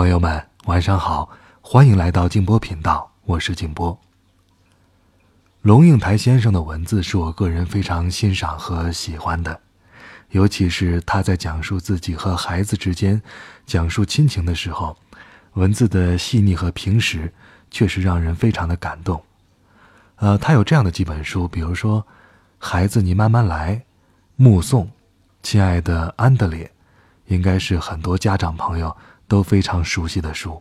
朋友们，晚上好，欢迎来到静波频道，我是静波。龙应台先生的文字是我个人非常欣赏和喜欢的，尤其是他在讲述自己和孩子之间、讲述亲情的时候，文字的细腻和平实，确实让人非常的感动。呃，他有这样的几本书，比如说《孩子，你慢慢来》，《目送》，《亲爱的安德烈》，应该是很多家长朋友都非常熟悉的书。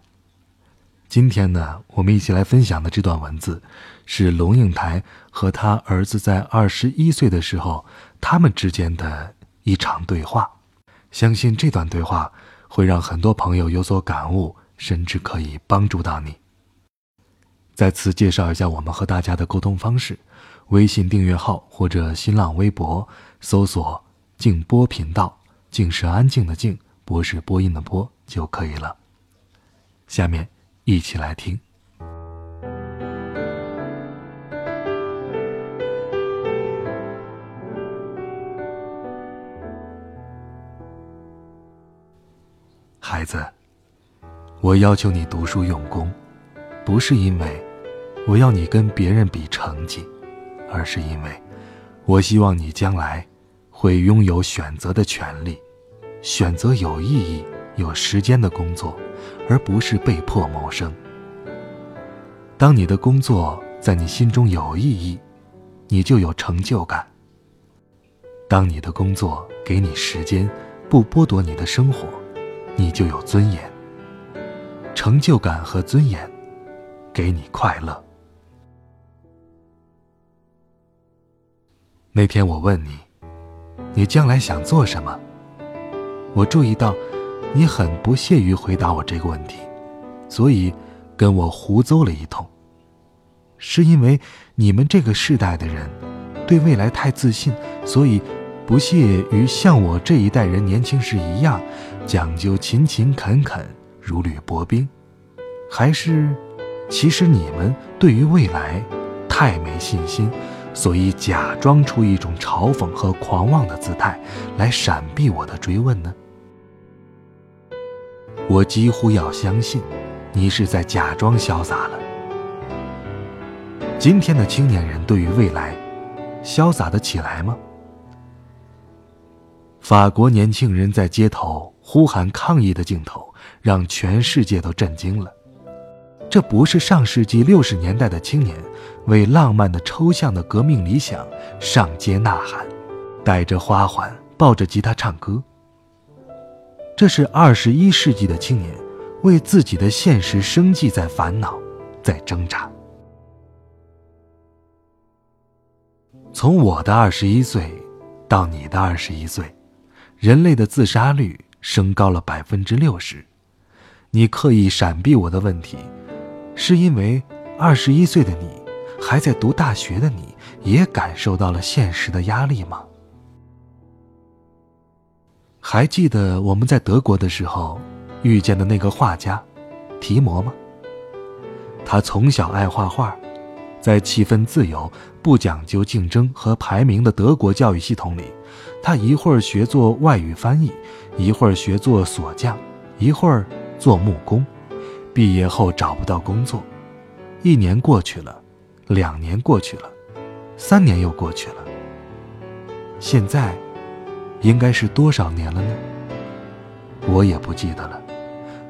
今天呢，我们一起来分享的这段文字，是龙应台和他儿子在二十一岁的时候，他们之间的一场对话。相信这段对话会让很多朋友有所感悟，甚至可以帮助到你。再次介绍一下我们和大家的沟通方式：微信订阅号或者新浪微博搜索“静波频道”，静是安静的静，波是播音的播就可以了。下面一起来听。孩子，我要求你读书用功，不是因为。我要你跟别人比成绩，而是因为，我希望你将来会拥有选择的权利，选择有意义、有时间的工作，而不是被迫谋生。当你的工作在你心中有意义，你就有成就感。当你的工作给你时间，不剥夺你的生活，你就有尊严。成就感和尊严，给你快乐。那天我问你，你将来想做什么？我注意到，你很不屑于回答我这个问题，所以跟我胡诌了一通。是因为你们这个世代的人对未来太自信，所以不屑于像我这一代人年轻时一样讲究勤勤恳恳、如履薄冰，还是其实你们对于未来太没信心？所以假装出一种嘲讽和狂妄的姿态，来闪避我的追问呢？我几乎要相信，你是在假装潇洒了。今天的青年人对于未来，潇洒得起来吗？法国年轻人在街头呼喊抗议的镜头，让全世界都震惊了。这不是上世纪六十年代的青年为浪漫的抽象的革命理想上街呐喊，带着花环，抱着吉他唱歌。这是二十一世纪的青年为自己的现实生计在烦恼，在挣扎。从我的二十一岁到你的二十一岁，人类的自杀率升高了百分之六十。你刻意闪避我的问题。是因为二十一岁的你，还在读大学的你，也感受到了现实的压力吗？还记得我们在德国的时候遇见的那个画家，提摩吗？他从小爱画画，在气氛自由、不讲究竞争和排名的德国教育系统里，他一会儿学做外语翻译，一会儿学做锁匠，一会儿做木工。毕业后找不到工作，一年过去了，两年过去了，三年又过去了。现在，应该是多少年了呢？我也不记得了。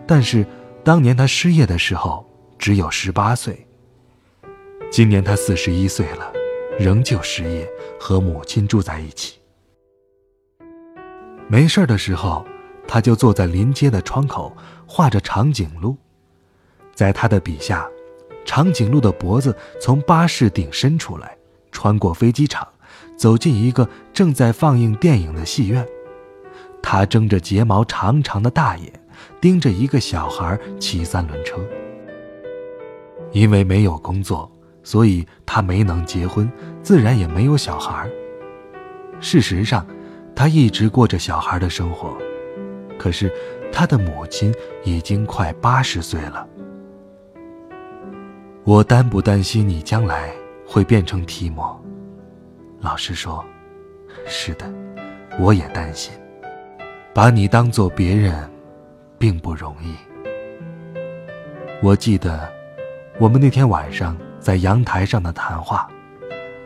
但是当年他失业的时候只有十八岁。今年他四十一岁了，仍旧失业，和母亲住在一起。没事的时候，他就坐在临街的窗口画着长颈鹿。在他的笔下，长颈鹿的脖子从巴士顶伸出来，穿过飞机场，走进一个正在放映电影的戏院。他睁着睫毛长长的大眼，盯着一个小孩骑三轮车。因为没有工作，所以他没能结婚，自然也没有小孩。事实上，他一直过着小孩的生活。可是，他的母亲已经快八十岁了。我担不担心你将来会变成提莫？老实说，是的，我也担心。把你当做别人，并不容易。我记得我们那天晚上在阳台上的谈话，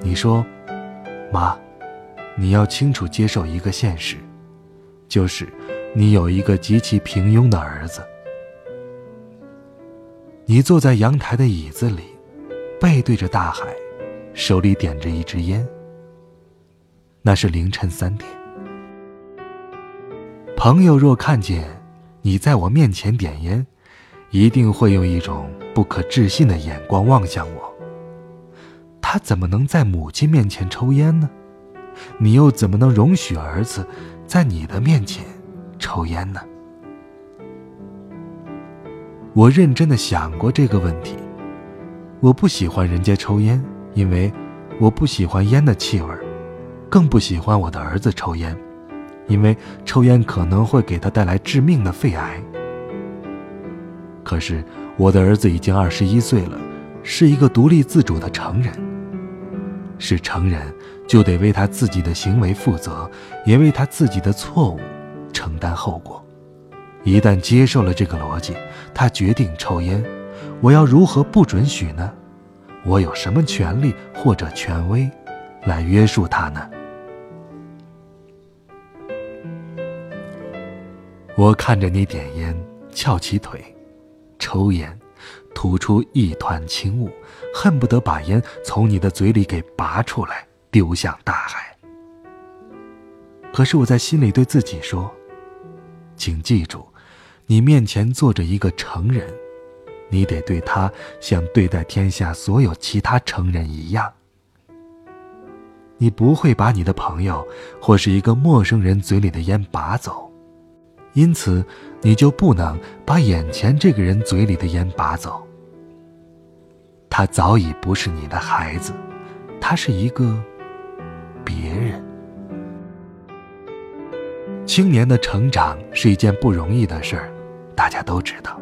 你说：“妈，你要清楚接受一个现实，就是你有一个极其平庸的儿子。”你坐在阳台的椅子里，背对着大海，手里点着一支烟。那是凌晨三点。朋友若看见你在我面前点烟，一定会用一种不可置信的眼光望向我。他怎么能在母亲面前抽烟呢？你又怎么能容许儿子在你的面前抽烟呢？我认真的想过这个问题。我不喜欢人家抽烟，因为我不喜欢烟的气味更不喜欢我的儿子抽烟，因为抽烟可能会给他带来致命的肺癌。可是我的儿子已经二十一岁了，是一个独立自主的成人。是成人，就得为他自己的行为负责，也为他自己的错误承担后果。一旦接受了这个逻辑，他决定抽烟，我要如何不准许呢？我有什么权利或者权威来约束他呢？我看着你点烟，翘起腿，抽烟，吐出一团轻雾，恨不得把烟从你的嘴里给拔出来，丢向大海。可是我在心里对自己说：“请记住。”你面前坐着一个成人，你得对他像对待天下所有其他成人一样。你不会把你的朋友或是一个陌生人嘴里的烟拔走，因此你就不能把眼前这个人嘴里的烟拔走。他早已不是你的孩子，他是一个别人。青年的成长是一件不容易的事儿。大家都知道，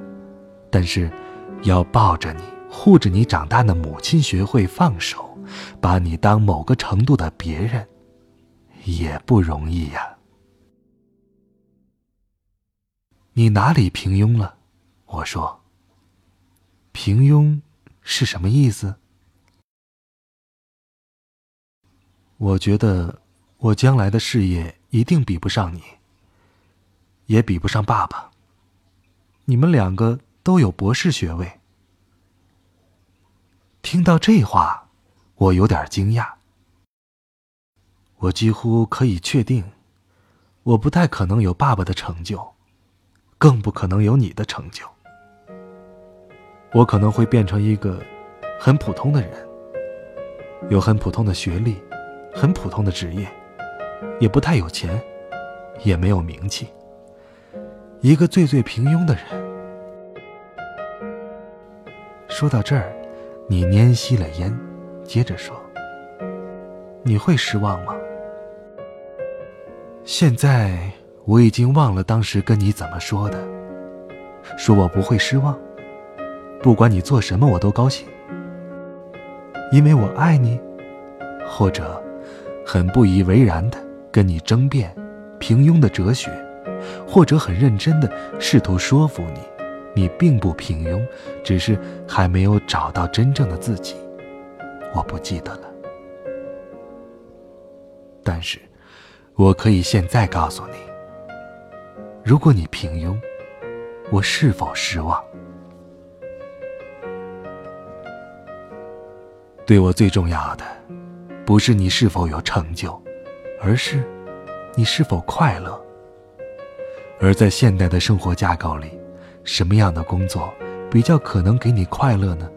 但是要抱着你、护着你长大的母亲学会放手，把你当某个程度的别人，也不容易呀。你哪里平庸了？我说。平庸是什么意思？我觉得我将来的事业一定比不上你，也比不上爸爸。你们两个都有博士学位。听到这话，我有点惊讶。我几乎可以确定，我不太可能有爸爸的成就，更不可能有你的成就。我可能会变成一个很普通的人，有很普通的学历，很普通的职业，也不太有钱，也没有名气。一个最最平庸的人。说到这儿，你拈吸了烟，接着说：“你会失望吗？”现在我已经忘了当时跟你怎么说的，说我不会失望，不管你做什么我都高兴，因为我爱你，或者很不以为然的跟你争辩平庸的哲学。或者很认真的试图说服你，你并不平庸，只是还没有找到真正的自己。我不记得了，但是，我可以现在告诉你：如果你平庸，我是否失望？对我最重要的，不是你是否有成就，而是你是否快乐。而在现代的生活架构里，什么样的工作比较可能给你快乐呢？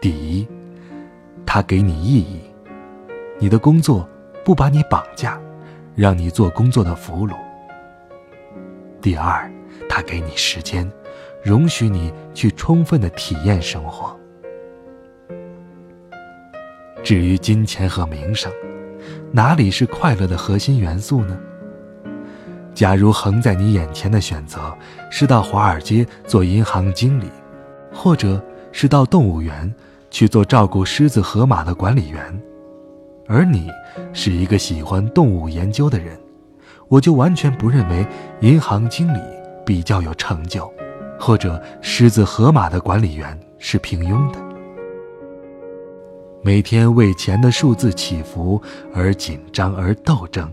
第一，它给你意义，你的工作不把你绑架，让你做工作的俘虏。第二，它给你时间，容许你去充分的体验生活。至于金钱和名声，哪里是快乐的核心元素呢？假如横在你眼前的选择是到华尔街做银行经理，或者是到动物园去做照顾狮子、河马的管理员，而你是一个喜欢动物研究的人，我就完全不认为银行经理比较有成就，或者狮子河马的管理员是平庸的。每天为钱的数字起伏而紧张而斗争，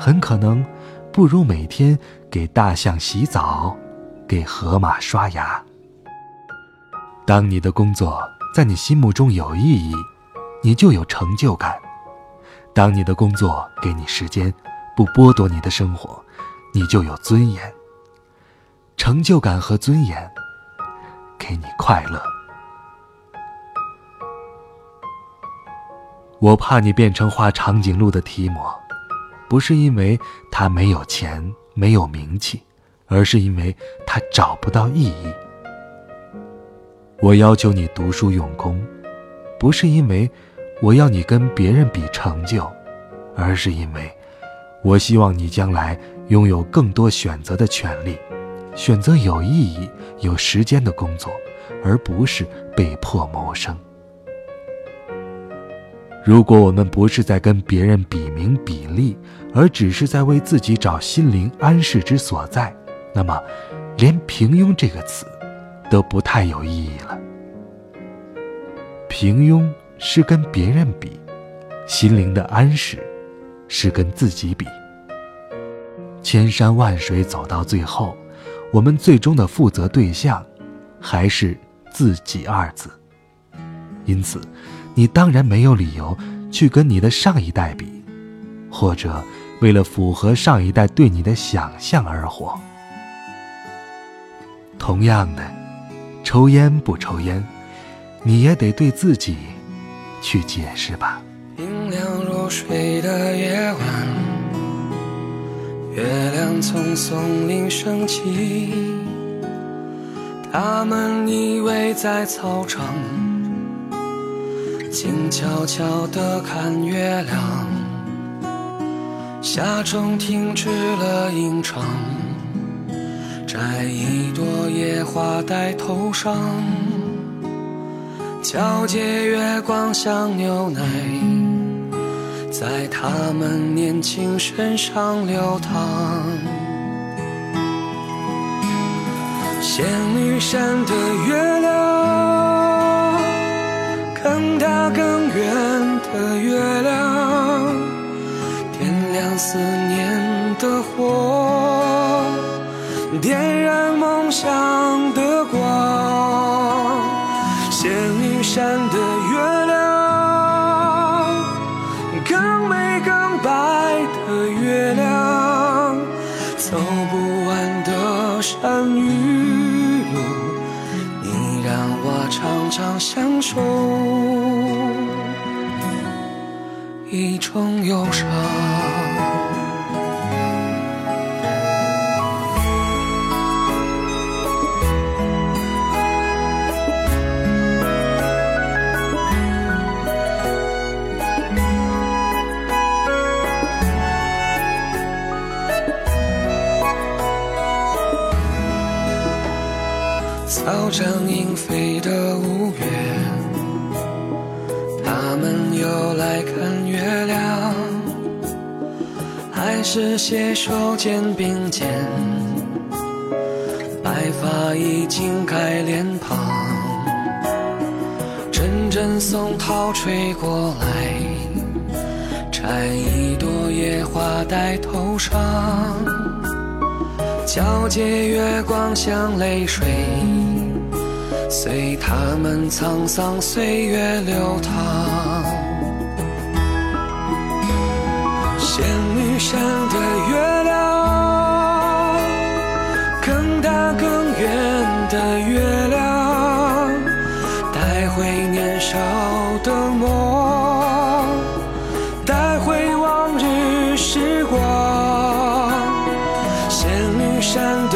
很可能不如每天给大象洗澡，给河马刷牙。当你的工作在你心目中有意义，你就有成就感；当你的工作给你时间，不剥夺你的生活，你就有尊严。成就感和尊严，给你快乐。我怕你变成画长颈鹿的提摩，不是因为他没有钱、没有名气，而是因为他找不到意义。我要求你读书用功，不是因为我要你跟别人比成就，而是因为我希望你将来拥有更多选择的权利，选择有意义、有时间的工作，而不是被迫谋生。如果我们不是在跟别人比名比利，而只是在为自己找心灵安适之所在，那么，连平庸这个词，都不太有意义了。平庸是跟别人比，心灵的安适，是跟自己比。千山万水走到最后，我们最终的负责对象，还是自己二字。因此。你当然没有理由去跟你的上一代比，或者为了符合上一代对你的想象而活。同样的，抽烟不抽烟，你也得对自己去解释吧。睡的夜晚，月亮从松林升起，他们依偎在操场。静悄悄地看月亮，夏虫停止了吟唱，摘一朵野花戴头上，皎洁月光像牛奶，在他们年轻身上流淌。仙女山的月亮。更大更圆的月亮，点亮思念的火，点燃梦想的光。仙女山的月亮，走不完的山与路，你让我常常享受。一种忧伤。草长莺飞的五月，他们又来看月亮，还是携手肩并肩，白发已经盖脸庞，阵阵松涛吹过来，摘一朵野花戴头上。皎洁月光像泪水，随他们沧桑岁月流淌。仙女山的月亮，更大更圆的月亮，带回年少的梦，带回往日时光。山。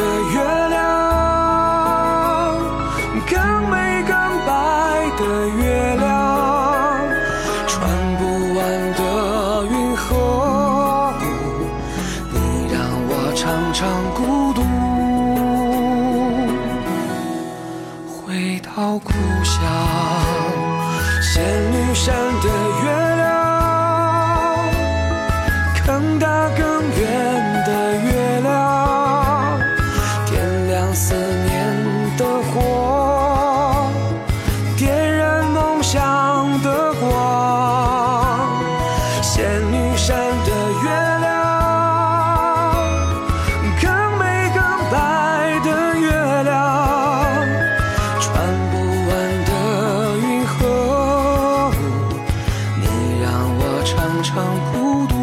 孤独。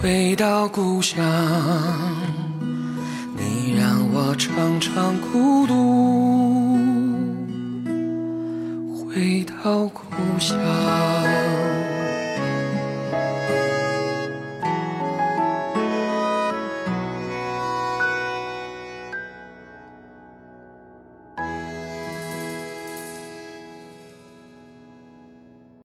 回到故乡你让我常常孤独。回到故乡。